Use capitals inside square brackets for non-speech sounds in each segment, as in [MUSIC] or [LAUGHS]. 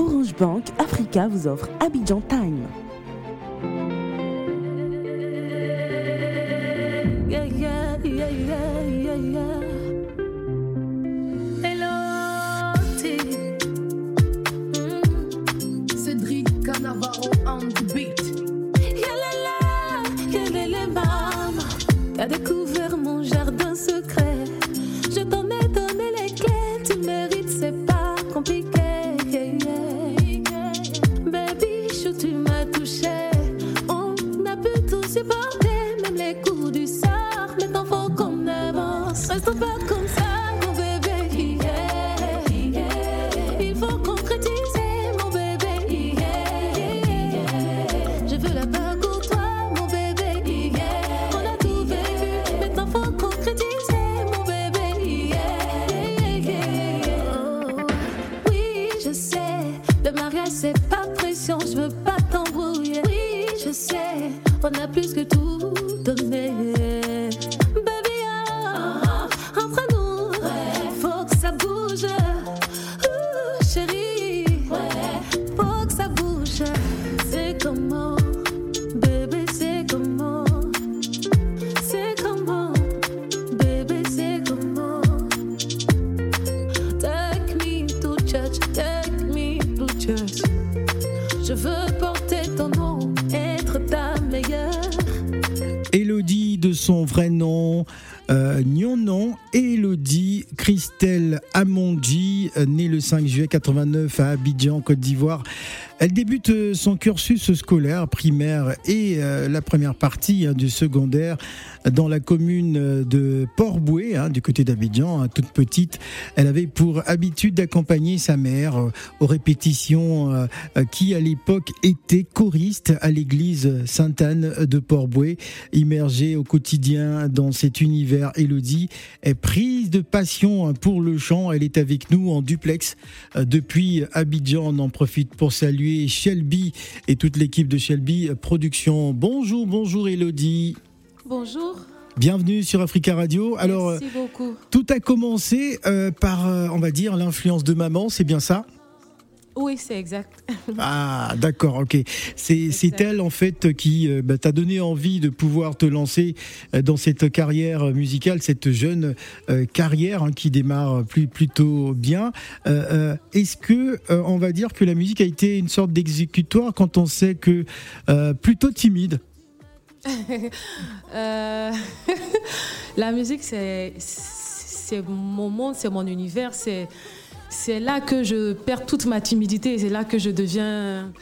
Orange Bank Africa vous offre Abidjan Time. 89 à Abidjan, Côte d'Ivoire. Elle débute son cursus scolaire primaire et euh, la première partie hein, du secondaire dans la commune de Port-Boué, hein, du côté d'Abidjan, hein, toute petite. Elle avait pour habitude d'accompagner sa mère euh, aux répétitions euh, qui, à l'époque, était choriste à l'église Sainte-Anne de Port-Boué. Immergée au quotidien dans cet univers, Elodie est prise de passion pour le chant. Elle est avec nous en duplex depuis Abidjan. On en profite pour saluer Shelby et toute l'équipe de Shelby Production. Bonjour, bonjour Elodie. Bonjour. Bienvenue sur Africa Radio. Alors, Merci beaucoup. tout a commencé euh, par, euh, on va dire, l'influence de maman, c'est bien ça? Oui, c'est exact. [LAUGHS] ah, d'accord, ok. C'est elle, en fait, qui euh, bah, t'a donné envie de pouvoir te lancer euh, dans cette carrière musicale, cette jeune euh, carrière hein, qui démarre plus, plutôt bien. Est-ce que, on va dire que la musique a été une sorte d'exécutoire quand on sait que plutôt timide? [LAUGHS] La musique, c'est mon monde, c'est mon univers, c'est c'est là que je perds toute ma timidité, c'est là que je deviens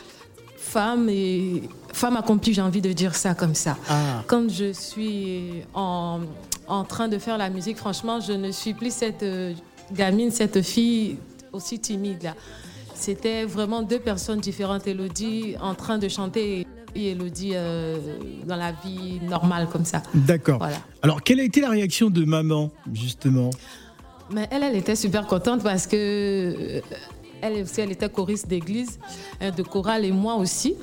femme et femme accomplie, j'ai envie de dire ça comme ça. Ah. Quand je suis en, train de faire la musique, franchement, je ne suis plus cette euh, gamine, cette fille aussi timide là. C'était vraiment deux personnes différentes, Elodie en train de chanter et Elodie euh, dans la vie normale comme ça. D'accord. Alors, quelle a été la réaction de maman, justement? Mais elle, elle était super contente parce que euh, elle aussi, elle était choriste d'église, euh, de chorale et moi aussi.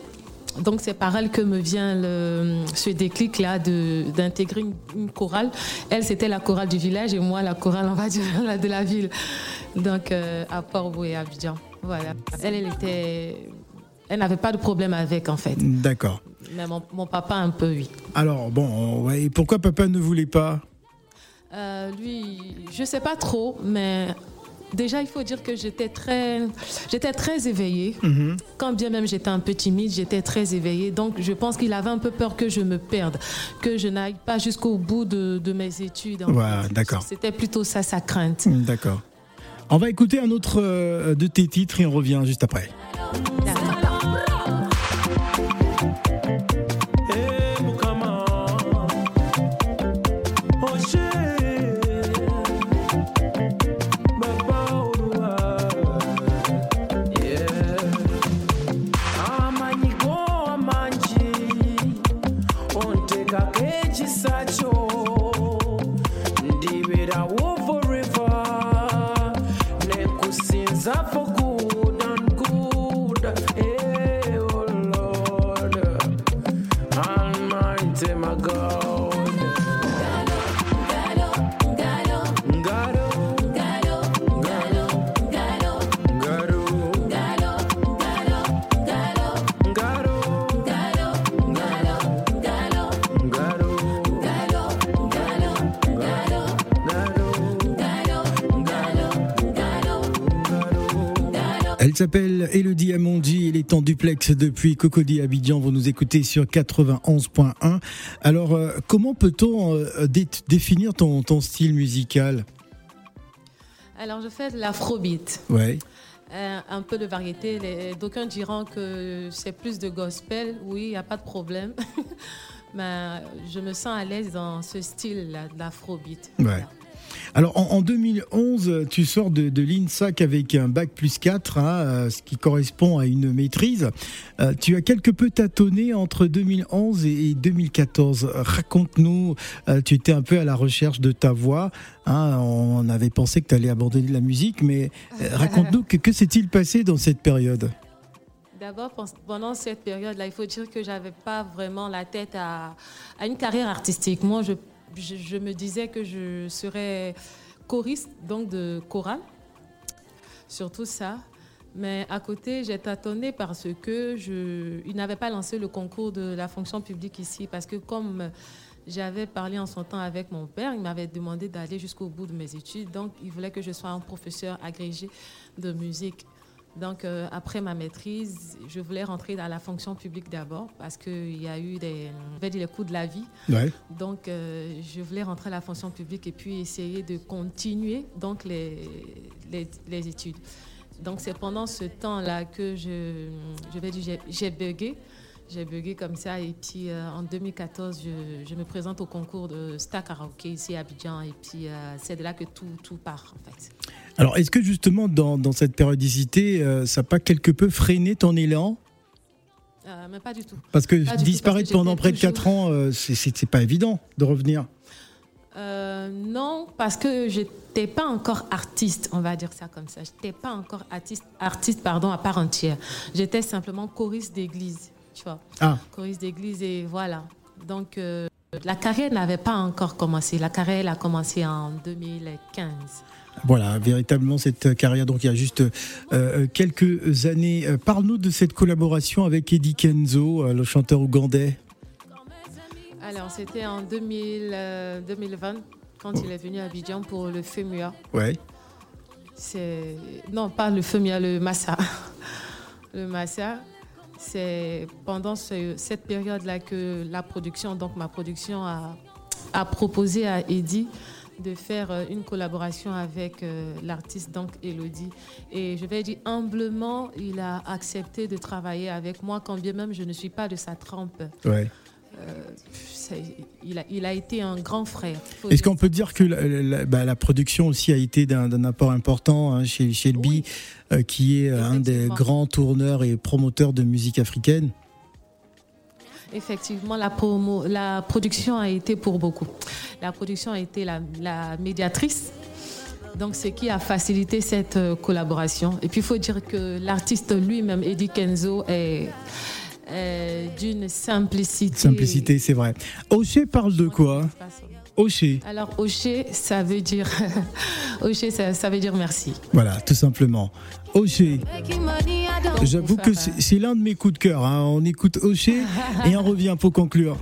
Donc c'est par elle que me vient le, ce déclic-là d'intégrer une, chorale. Elle, c'était la chorale du village et moi, la chorale, on va dire, [LAUGHS] de la ville. Donc euh, à Port-Boué et Abidjan. Voilà. Elle, elle était... Elle n'avait pas de problème avec, en fait. D'accord. Mais mon, mon, papa, un peu, oui. Alors, bon, ouais, pourquoi papa ne voulait pas? Euh, lui, je sais pas trop, mais déjà, il faut dire que j'étais très, j'étais très éveillée. Mhm. Quand bien même j'étais un peu timide, j'étais très éveillée. Donc, je pense qu'il avait un peu peur que je me perde, que je n'aille pas jusqu'au bout de, mes études. d'accord. C'était plutôt ça, sa crainte. D'accord. On va écouter un autre euh, de tes titres et on revient juste après. Almighty my God. Elodie Amondi, elle est en duplex depuis Cocody Abidjan, vous nous écoutez sur 91.1. Alors, euh, comment peut-on euh, définir ton, ton, style musical? Alors, je fais de l'afrobeat. Ouais. Euh, un peu de variété. D'aucuns diront que c'est plus de gospel. Oui, il n'y a pas de problème. [LAUGHS] Mais je me sens à l'aise dans ce style d'afrobeat. Ouais. Alors en, 2011, tu sors de, l'INSAC avec un bac plus 4, hein, euh, ce qui correspond à une maîtrise. Euh, tu as quelque peu tâtonné entre 2011 et 2014. Raconte-nous, euh, tu étais un peu à la recherche de ta voix. Hein. on avait pensé que tu allais abandonner la musique, mais [LAUGHS] raconte-nous que, que s'est-il passé dans cette période? D'abord, pendant cette période-là, il faut dire que j'avais pas vraiment la tête à, à une carrière artistique. Moi, je je, me disais que je serais choriste, donc de chorale, surtout ça. Mais à côté, j'ai tâtonné parce que n'avait pas lancé le concours de la fonction publique ici, parce que comme j'avais parlé en son temps avec mon père, il m'avait demandé d'aller jusqu'au bout de mes études, donc il voulait que je sois un professeur agrégé de musique. Donc, euh, après ma maîtrise, je voulais rentrer dans la fonction publique d'abord parce qu'il y a eu des, les coups de la vie. Donc, euh, je voulais rentrer à la fonction publique et puis essayer de continuer donc les, les, études. Donc, c'est pendant ce temps-là que je, je vais dire, j'ai bugué. J'ai bugué comme ça et puis euh, en 2014, je, je, me présente au concours de Star Karaoke ici à Abidjan et puis c'est de là que tout, tout part en fait. Alors, est-ce que justement, dans, dans cette périodicité, euh, ça n'a pas quelque peu freiné ton élan? Euh, mais pas du tout. Parce que disparaître pendant près de 4 ans, euh, c'est pas évident de revenir. non, parce que j'étais pas encore artiste, on va dire ça comme ça. J'étais pas encore artiste, artiste pardon, à part entière. J'étais simplement choriste d'église, tu vois. Ah. Choriste d'église et voilà. Donc la carrière n'avait pas encore commencé. La carrière elle a commencé en 2015. Voilà, véritablement cette carrière. Donc il y a juste euh, quelques années. Euh, parle-nous de cette collaboration avec Eddie Kenzo, euh, le chanteur ougandais. Alors c'était en 2020 quand il est venu à Abidjan pour le FEMUA. Ouais. C'est non pas le FEMUA, le Massa. [LAUGHS] le Massa. C'est pendant cette période-là que la production, donc ma production, a, proposé à Eddie de faire euh, une collaboration avec euh, l'artiste donc Elodie. Et je vais dire humblement, il a accepté de travailler avec moi, quand bien même je ne suis pas de sa trempe. Euh, il, a, il, a, été un grand frère. Est-ce qu'on peut dire que la, bah, la, production aussi a été d'un apport important hein, chez Shelby, qui est un des grands tourneurs et promoteurs de musique africaine? Effectivement, la, promo, la production a été pour beaucoup. La production a été la, médiatrice. Donc, ce qui a facilité cette euh, collaboration. Et puis, il faut dire que l'artiste lui-même, Eddie Kenzo, est, euh, d'une simplicité. Simplicité, c'est vrai. Ocher parle de quoi? Ocher. Alors Ocher, ça veut dire [LAUGHS] Ocher, ça, veut dire merci. Voilà, tout simplement. Ocher. J'avoue que c'est l'un de mes coups de cœur. Hein. On écoute Ocher et on revient pour conclure.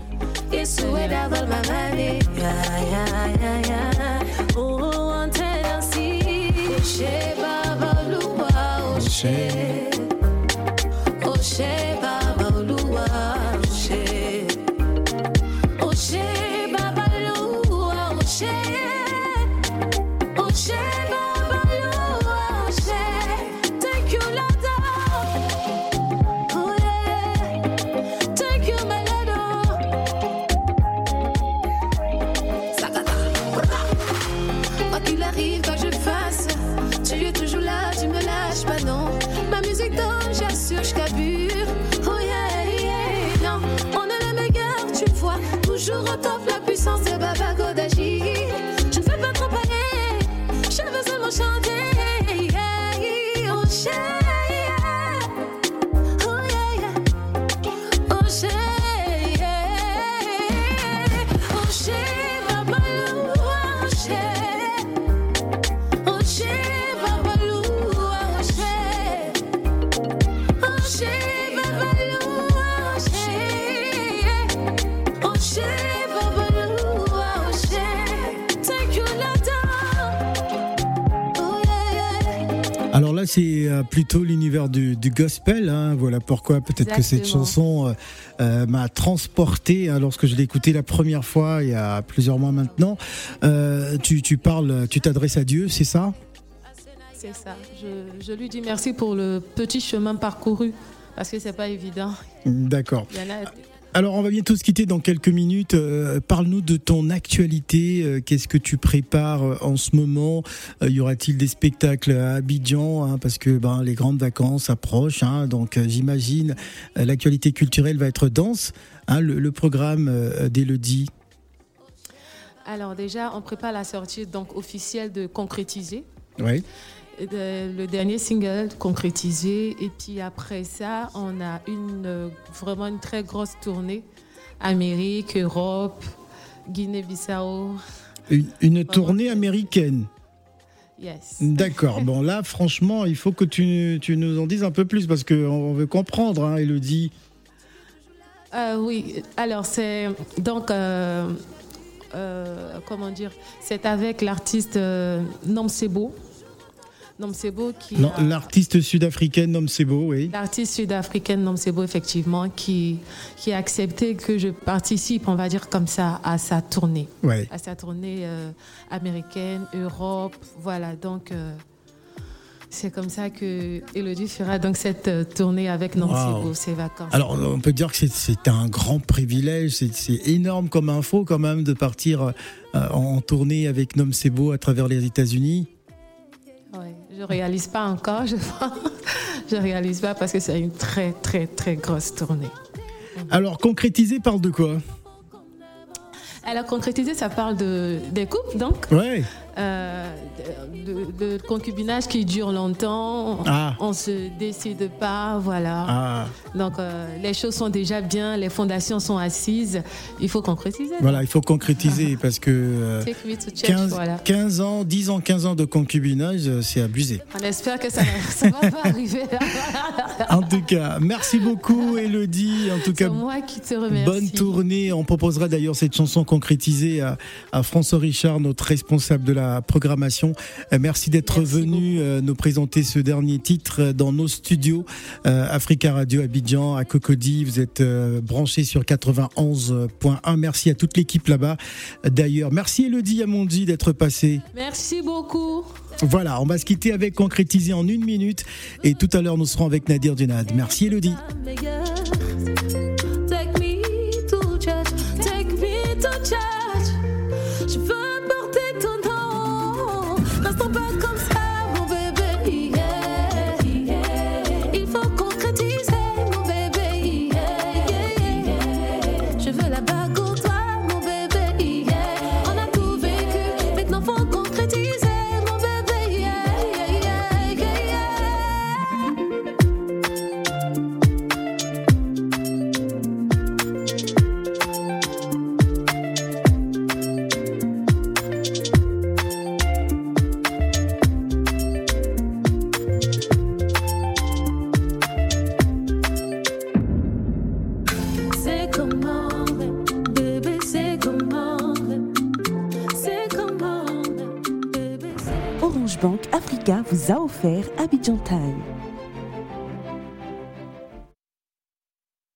Là, c'est euh, plutôt l'univers du, gospel. Hein. Voilà pourquoi peut-être que cette chanson euh, euh, m'a transporté hein, lorsque je l'ai écoutée la première fois il y a plusieurs mois maintenant. tu, tu parles, tu t'adresses à Dieu, c'est ça? C'est ça. Je, je, lui dis merci pour le petit chemin parcouru parce que c'est pas évident. D'accord. Alors, on va bientôt se quitter dans quelques minutes. Euh, parle-nous de ton actualité. Euh, qu'est-ce que tu prépares euh, en ce moment? Y aura-t-il des spectacles à Abidjan hein, Parce que ben, les grandes vacances approchent. Hein, donc, j'imagine l'actualité culturelle va être dense. Hein, le, programme d'Elodie Alors, déjà, on prépare la sortie donc, officielle de Concrétiser. Oui le dernier single concrétisé. Et puis après ça, on a une, vraiment une très grosse tournée. Amérique, Europe, Guinée-Bissau. Une, tournée américaine Yes. D'accord. Bon, là, franchement, il faut que tu, tu, nous en dises un peu plus parce qu'on veut comprendre, hein, Elodie. Euh, oui, alors c'est donc, euh, euh, comment dire, c'est avec l'artiste Nom Sebo. Nomsebo qui. L'artiste sud-africaine Nomsebo, oui. L'artiste sud-africaine Nomsebo, effectivement, qui, qui a accepté que je participe, on va dire comme ça, à sa tournée. Ouais. À sa tournée euh, américaine, Europe, voilà. Donc. Euh, c'est comme ça que Elodie fera donc cette euh, tournée avec Nomsebo, ses vacances. Alors, on peut dire que c'est un grand privilège, c'est énorme comme info quand même de partir en tournée avec Nomsebo à travers les États-Unis. Je ne réalise pas encore, je [LAUGHS] Je réalise pas parce que c'est une très, très, très grosse tournée. Alors, concrétiser parle de quoi? Alors, concrétiser, ça parle de, des couples, donc? Ouais. Euh, de, concubinage qui dure longtemps. Ah. On se décide pas, voilà. Ah. Donc euh, les choses sont déjà bien, les fondations sont assises. Il faut concrétiser. Voilà, il faut concrétiser [LAUGHS] parce que 15, euh, 15, ans, 10 ans, 15 ans de concubinage, c'est abusé. On espère que ça ne [LAUGHS] va pas arriver. en tout cas, merci beaucoup Elodie. En tout cas, moi qui te remercie. Bonne tournée. On proposera d'ailleurs cette chanson concrétisée à, à François Richard, notre responsable de la programmation. Euh, merci d'être venu euh, nous présenter ce dernier titre euh, dans nos studios Africa Radio Abidjan à Cocody. Vous êtes branché sur 91.1. Merci à toute l'équipe là-bas. D'ailleurs, merci Elodie Amondi d'être passée. Merci beaucoup. Voilà, on va se quitter avec concrétiser en une minute et tout à l'heure nous serons avec Nadir Dunad. Merci Elodie. Banque Africa vous a offert Abidjan Time.